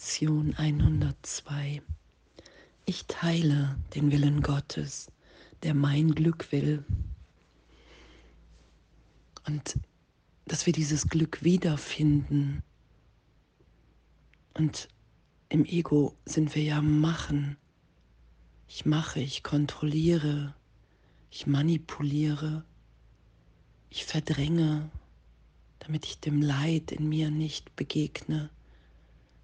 Lektion 102. Ich teile den Willen Gottes, der mein Glück will. Und dass wir dieses Glück wiederfinden. Und im Ego sind wir ja machen. Ich mache, ich kontrolliere, ich manipuliere, ich verdränge, damit ich dem Leid in mir nicht begegne,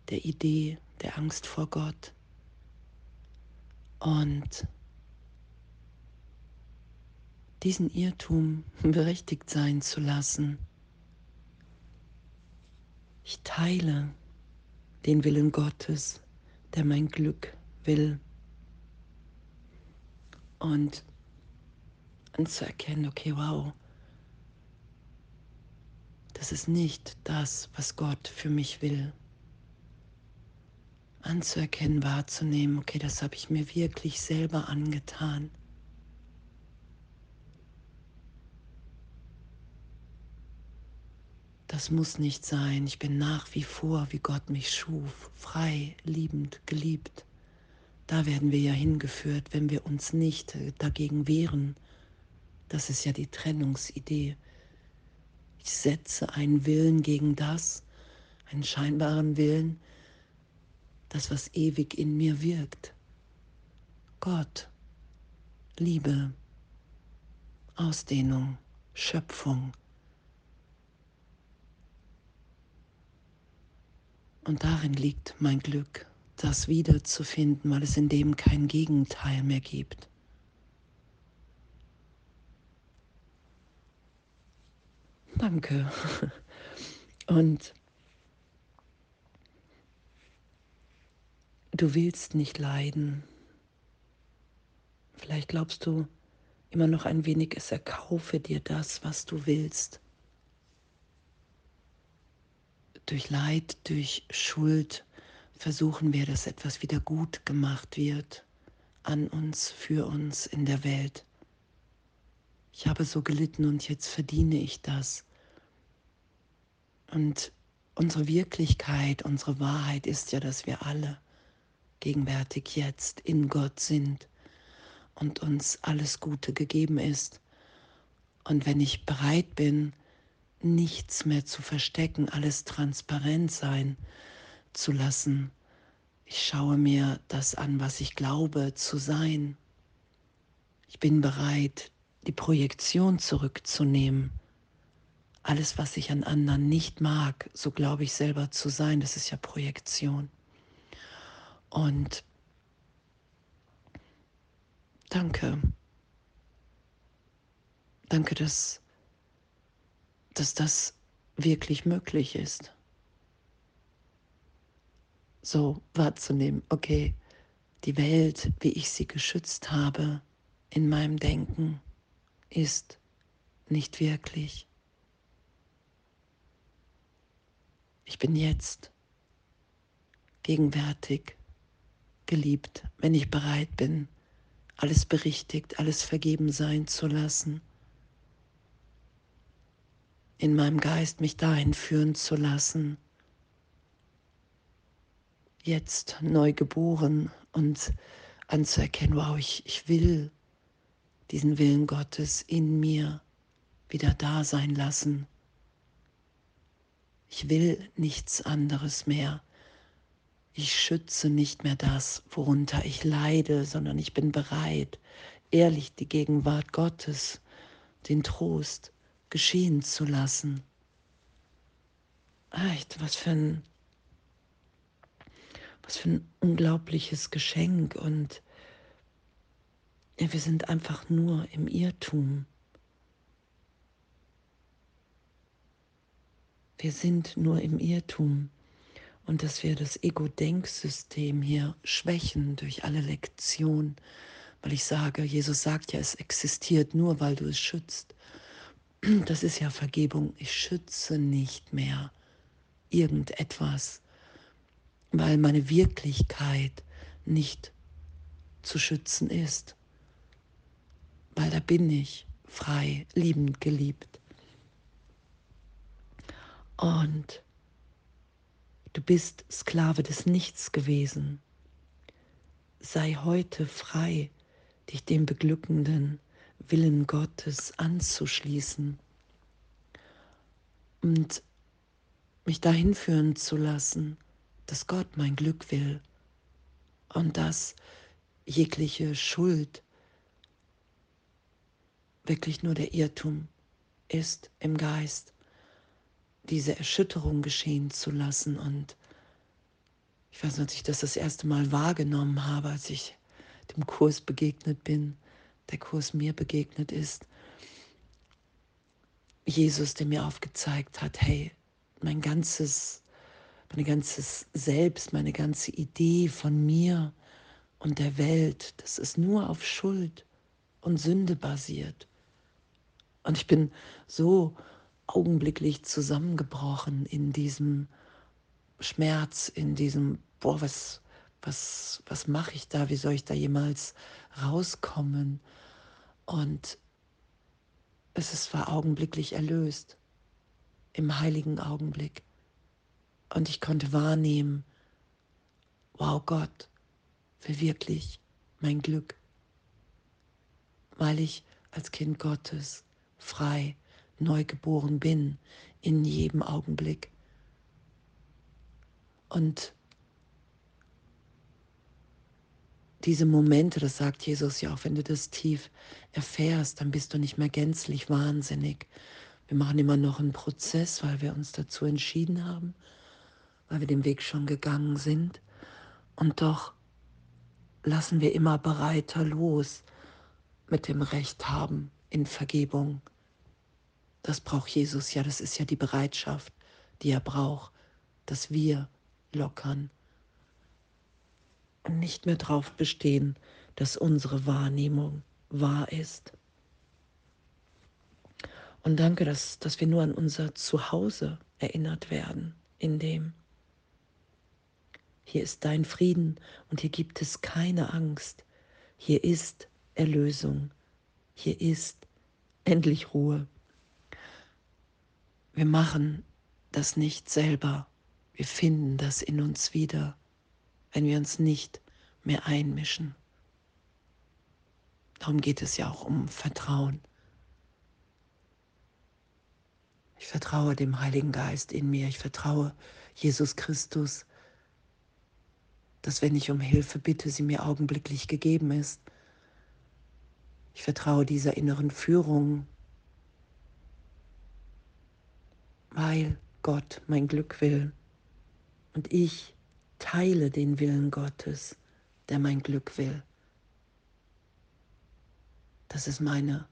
der Idee, der Angst vor Gott. Und diesen Irrtum berechtigt sein zu lassen. Ich teile den Willen Gottes, der mein Glück will. Und anzuerkennen, okay, wow, das ist nicht das, was Gott für mich will. Anzuerkennen, wahrzunehmen, okay, das habe ich mir wirklich selber angetan. Das muss nicht sein. Ich bin nach wie vor, wie Gott mich schuf, frei, liebend, geliebt. Da werden wir ja hingeführt, wenn wir uns nicht dagegen wehren. Das ist ja die Trennungsidee. Ich setze einen Willen gegen das, einen scheinbaren Willen, das, was ewig in mir wirkt. Gott, Liebe, Ausdehnung, Schöpfung. Und darin liegt mein Glück, das wiederzufinden, weil es in dem kein Gegenteil mehr gibt. Danke. Und du willst nicht leiden. Vielleicht glaubst du immer noch ein wenig, es erkaufe dir das, was du willst. Durch Leid, durch Schuld versuchen wir, dass etwas wieder gut gemacht wird an uns, für uns in der Welt. Ich habe so gelitten und jetzt verdiene ich das. Und unsere Wirklichkeit, unsere Wahrheit ist ja, dass wir alle gegenwärtig jetzt in Gott sind und uns alles Gute gegeben ist. Und wenn ich bereit bin, nichts mehr zu verstecken, alles transparent sein zu lassen, ich schaue mir das an, was ich glaube zu sein. Ich bin bereit, die Projektion zurückzunehmen alles, was ich an anderen nicht mag, so glaube ich selber zu sein, das ist ja Projektion. Und danke. Danke, dass, dass das wirklich möglich ist. So wahrzunehmen, okay, die Welt, wie ich sie geschützt habe in meinem Denken, ist nicht wirklich. Ich bin jetzt gegenwärtig geliebt, wenn ich bereit bin, alles berichtigt, alles vergeben sein zu lassen, in meinem Geist mich dahin führen zu lassen, jetzt neu geboren und anzuerkennen, wow, ich, ich will diesen Willen Gottes in mir wieder da sein lassen. Ich will nichts anderes mehr. Ich schütze nicht mehr das, worunter ich leide, sondern ich bin bereit, ehrlich die Gegenwart Gottes, den Trost geschehen zu lassen. Echt, was für ein, was für ein unglaubliches Geschenk und ja, wir sind einfach nur im Irrtum. Wir sind nur im Irrtum und dass wir das Ego-Denksystem hier schwächen durch alle Lektionen, weil ich sage, Jesus sagt ja, es existiert nur, weil du es schützt. Das ist ja Vergebung. Ich schütze nicht mehr irgendetwas, weil meine Wirklichkeit nicht zu schützen ist. Weil da bin ich frei, liebend, geliebt. Und Du bist Sklave des Nichts gewesen. Sei heute frei, dich dem beglückenden Willen Gottes anzuschließen und mich dahin führen zu lassen, dass Gott mein Glück will und dass jegliche Schuld wirklich nur der Irrtum ist im Geist, diese Erschütterung geschehen zu lassen. Und ich weiß nicht, dass ich das das erste Mal wahrgenommen habe, als ich dem Kurs begegnet bin, der Kurs mir begegnet ist. Jesus, der mir aufgezeigt hat, hey, mein ganzes, mein ganzes Selbst, meine ganze Idee von mir und der Welt, das ist nur auf Schuld und Sünde basiert. Und ich bin so augenblicklich zusammengebrochen in diesem Schmerz, in diesem, boah, was, was, was mache ich da? Wie soll ich da jemals rauskommen? Und es ist, war augenblicklich erlöst, im heiligen Augenblick. Und ich konnte wahrnehmen, wow, Gott will wirklich mein Glück, weil ich als Kind Gottes frei, neugeboren bin in jedem Augenblick. Und diese Momente, das sagt Jesus ja auch, wenn du das tief erfährst, dann bist du nicht mehr gänzlich wahnsinnig. Wir machen immer noch einen Prozess, weil wir uns dazu entschieden haben, weil wir den Weg schon gegangen sind. Und doch lassen wir immer bereiter los mit dem Recht haben in Vergebung. Das braucht Jesus ja, das ist ja die Bereitschaft, die er braucht, dass wir lockern und nicht mehr darauf bestehen, dass unsere Wahrnehmung wahr ist. Und danke, dass, dass wir nur an unser Zuhause erinnert werden, in dem hier ist dein Frieden und hier gibt es keine Angst. Hier ist Erlösung. Hier ist endlich Ruhe. Wir machen das nicht selber. Wir finden das in uns wieder, wenn wir uns nicht mehr einmischen. Darum geht es ja auch um Vertrauen. Ich vertraue dem Heiligen Geist in mir. Ich vertraue Jesus Christus, dass wenn ich um Hilfe bitte, sie mir augenblicklich gegeben ist. Ich vertraue dieser inneren Führung, weil Gott mein Glück will. Und ich teile den Willen Gottes, der mein Glück will. Das ist meine,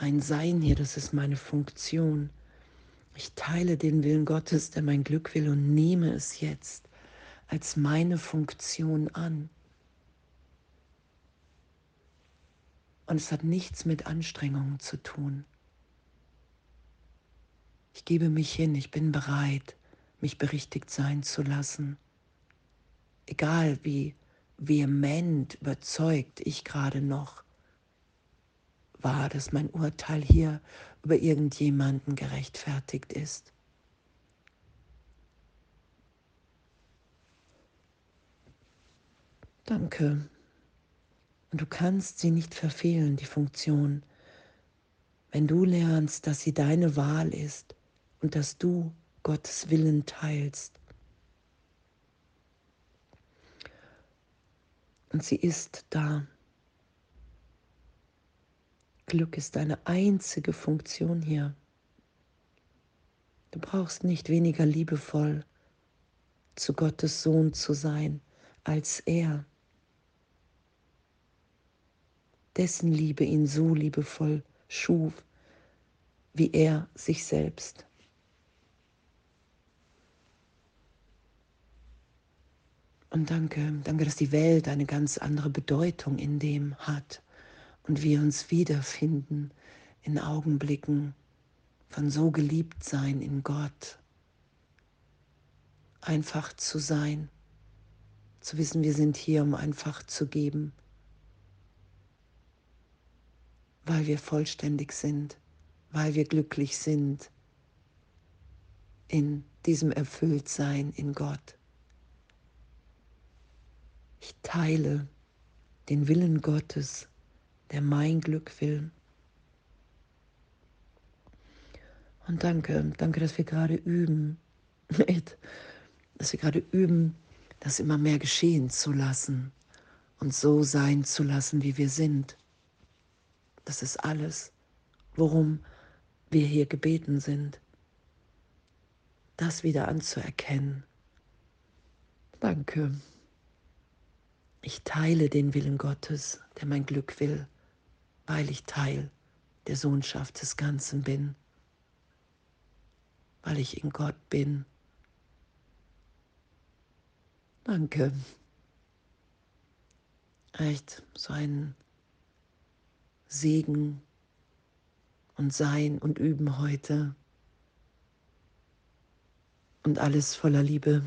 mein Sein hier, das ist meine Funktion. Ich teile den Willen Gottes, der mein Glück will und nehme es jetzt als meine Funktion an. Und es hat nichts mit Anstrengungen zu tun. Ich gebe mich hin, ich bin bereit, mich berichtigt sein zu lassen. Egal wie vehement überzeugt ich gerade noch war, dass mein Urteil hier über irgendjemanden gerechtfertigt ist. Danke. Und du kannst sie nicht verfehlen, die Funktion, wenn du lernst, dass sie deine Wahl ist und dass du Gottes Willen teilst. Und sie ist da. Glück ist deine einzige Funktion hier. Du brauchst nicht weniger liebevoll zu Gottes Sohn zu sein als er. Dessen Liebe ihn so liebevoll schuf, wie er sich selbst. Und danke, danke, dass die Welt eine ganz andere Bedeutung in dem hat und wir uns wiederfinden in Augenblicken von so geliebt sein in Gott. Einfach zu sein, zu wissen, wir sind hier, um einfach zu geben, weil wir vollständig sind, weil wir glücklich sind, in diesem Erfülltsein in Gott. Teile den Willen Gottes, der mein Glück will. Und danke, danke, dass wir gerade üben, dass wir gerade üben, das immer mehr geschehen zu lassen und so sein zu lassen, wie wir sind. Das ist alles, worum wir hier gebeten sind. Das wieder anzuerkennen. Danke. Ich teile den Willen Gottes, der mein Glück will, weil ich Teil der Sohnschaft des Ganzen bin, weil ich in Gott bin. Danke. Echt so ein Segen und Sein und Üben heute und alles voller Liebe.